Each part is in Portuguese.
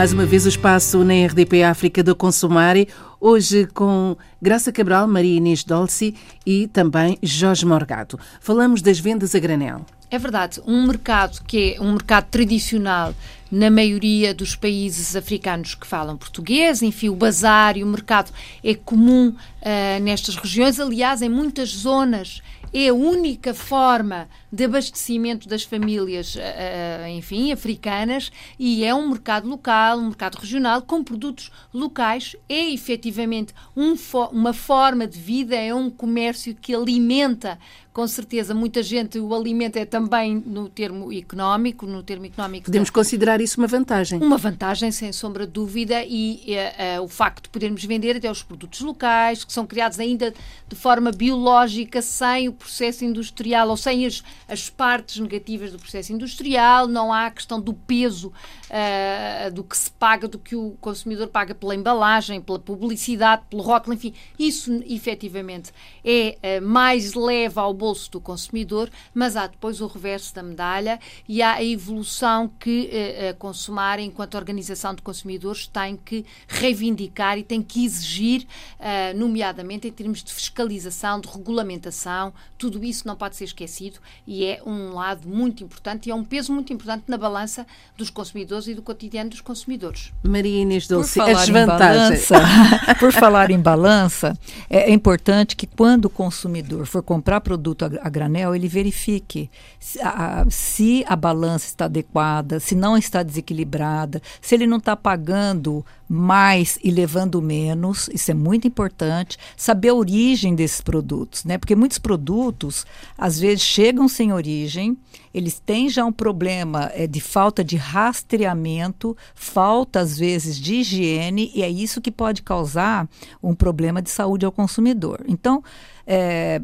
Mais uma vez o espaço na RDP África do Consumare, hoje com Graça Cabral, Maria Inês Dolce e também Jorge Morgado. Falamos das vendas a granel. É verdade, um mercado que é um mercado tradicional na maioria dos países africanos que falam português, enfim, o bazar e o mercado é comum uh, nestas regiões. Aliás, em muitas zonas é a única forma de abastecimento das famílias, eh, eh, enfim, africanas, e é um mercado local, um mercado regional, com produtos locais, é efetivamente um, uma forma de vida, é um comércio que alimenta com certeza muita gente o alimento é também no termo económico, no termo económico. Podemos da... considerar isso uma vantagem. Uma vantagem, sem sombra de dúvida, e uh, uh, o facto de podermos vender até os produtos locais, que são criados ainda de forma biológica, sem o processo industrial ou sem as, as partes negativas do processo industrial, não há a questão do peso uh, do que se paga, do que o consumidor paga pela embalagem, pela publicidade, pelo rótulo, enfim, isso efetivamente é mais leve ao bolso do consumidor, mas há depois o reverso da medalha e há a evolução que eh, a Consumar, enquanto organização de consumidores, tem que reivindicar e tem que exigir, eh, nomeadamente em termos de fiscalização, de regulamentação, tudo isso não pode ser esquecido e é um lado muito importante e é um peso muito importante na balança dos consumidores e do cotidiano dos consumidores. Maria Inês Dulce, as vantagens. Balança, por falar em balança, é, é importante que quando o consumidor for comprar produtos produto a, granel, ele verifique se a, se a balança está adequada, se não está desequilibrada, se ele não está pagando mais e levando menos, isso é muito importante. Saber a origem desses produtos, né? Porque muitos produtos, às vezes, chegam sem origem, eles têm já um problema é, de falta de rastreamento, falta, às vezes, de higiene, e é isso que pode causar um problema de saúde ao consumidor. Então, é,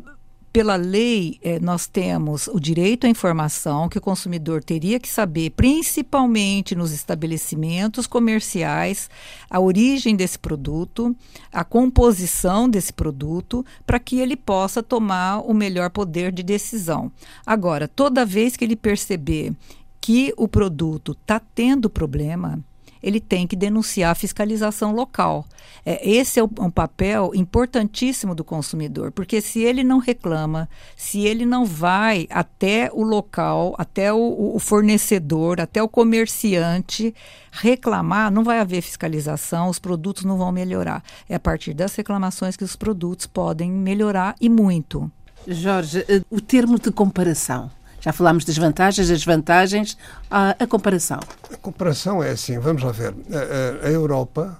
pela lei, eh, nós temos o direito à informação que o consumidor teria que saber, principalmente nos estabelecimentos comerciais, a origem desse produto, a composição desse produto, para que ele possa tomar o melhor poder de decisão. Agora, toda vez que ele perceber que o produto está tendo problema, ele tem que denunciar a fiscalização local. É, esse é um papel importantíssimo do consumidor, porque se ele não reclama, se ele não vai até o local, até o, o fornecedor, até o comerciante reclamar, não vai haver fiscalização, os produtos não vão melhorar. É a partir das reclamações que os produtos podem melhorar e muito. Jorge, eh, o termo de comparação já falámos das vantagens, das vantagens, a, a comparação. A comparação é assim, vamos lá ver. A, a, Europa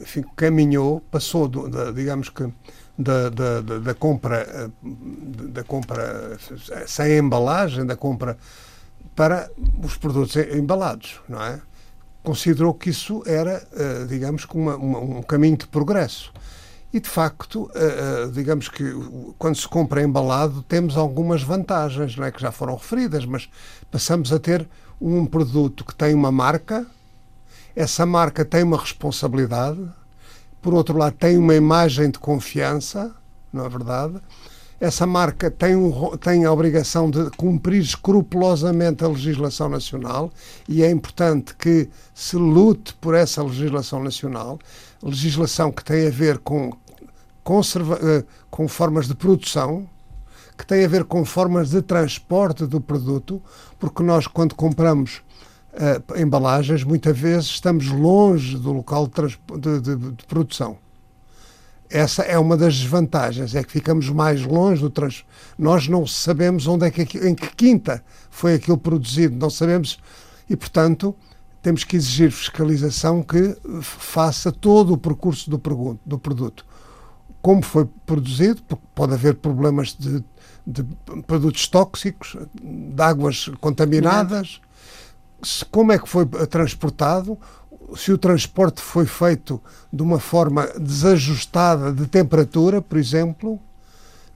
enfim, caminhou, passou, do, da, digamos que, da, da, da, compra, da compra sem embalagem, da compra para os produtos embalados, não é? Considerou que isso era, eh, digamos, uma, uma, um caminho de progresso. E, de facto, uh, uh, digamos que quando se compra embalado, temos algumas vantagens, não é? que já foram referidas, mas passamos a ter um produto que tem uma marca, essa marca tem uma responsabilidade, por outro lado, tem uma imagem de confiança, não é verdade? Essa marca tem, um, tem a obrigação de cumprir escrupulosamente a legislação nacional e é importante que se lute por essa legislação nacional legislação que tem a ver com, conserva, eh, com formas de produção, que tem a ver com formas de transporte do produto, porque nós, quando compramos uh, embalagens, muitas vezes estamos longe do local de, de, de, produção. Essa é uma das desvantagens, é que ficamos mais longe do trans. Nós não sabemos onde é que em que quinta foi aquilo produzido, não sabemos e portanto temos que exigir fiscalização que faça todo o percurso do, do produto. Como foi produzido, porque pode haver problemas de, de produtos tóxicos, de águas contaminadas, se, como é que foi transportado, se o transporte foi feito de uma forma desajustada de temperatura, por exemplo,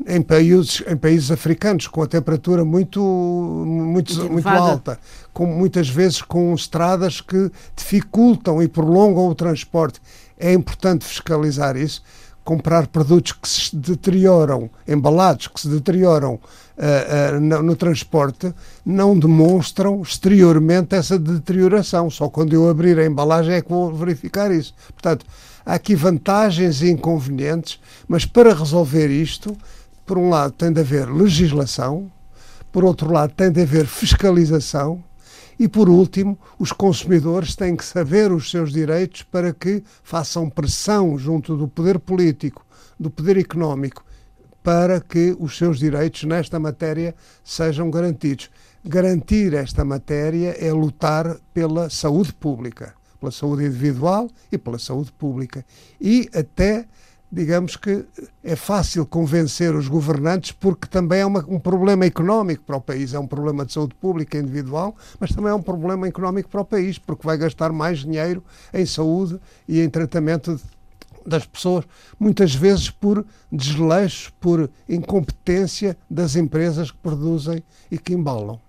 em países, em países africanos com a temperatura muito, muito, muito alta, com, muitas vezes com estradas que dificultam e prolongam o transporte. É importante fiscalizar isso. Comprar produtos que se deterioram, embalados que se deterioram uh, uh, no, no, transporte, não demonstram exteriormente essa deterioração. Só quando eu abrir a embalagem é que vou verificar isso. Portanto, há aqui vantagens e inconvenientes, mas para resolver isto, por um lado tem de haver legislação, por outro lado tem de haver fiscalização e, por último, os consumidores têm que saber os seus direitos para que façam pressão junto do poder político, do poder económico, para que os seus direitos nesta matéria sejam garantidos. Garantir esta matéria é lutar pela saúde pública, pela saúde individual e pela saúde pública. E até digamos que é fácil convencer os governantes porque também é uma, um problema económico para o país. É um problema de saúde pública individual, mas também é um problema económico para o país, porque vai gastar mais dinheiro em saúde e em tratamento das pessoas, muitas vezes por desleixo, por incompetência das empresas que produzem e que embalam.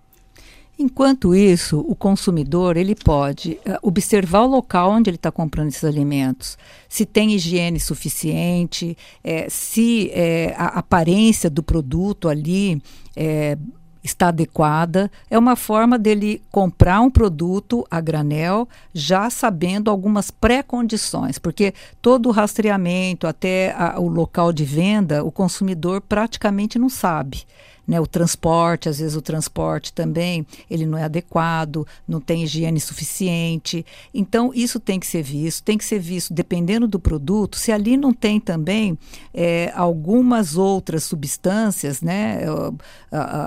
Enquanto isso, o consumidor ele pode uh, observar o local onde ele está comprando esses alimentos, se tem higiene suficiente, é, se é, a aparência do produto ali é, está adequada. É uma forma dele comprar um produto a granel já sabendo algumas pré-condições, porque todo o rastreamento até a, o local de venda, o consumidor praticamente não sabe né, o transporte, às vezes o transporte também ele não é adequado, não tem higiene suficiente. Então isso tem que ser visto, tem que ser visto dependendo do produto. Se ali não tem também é, algumas outras substâncias, né,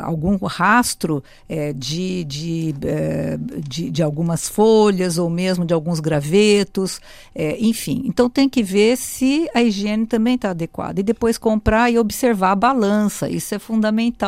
algum rastro é, de, de, é, de, de, algumas folhas ou mesmo de alguns gravetos, é, enfim. Então tem que ver se a higiene também está adequada e depois comprar e observar a balança. Isso é fundamental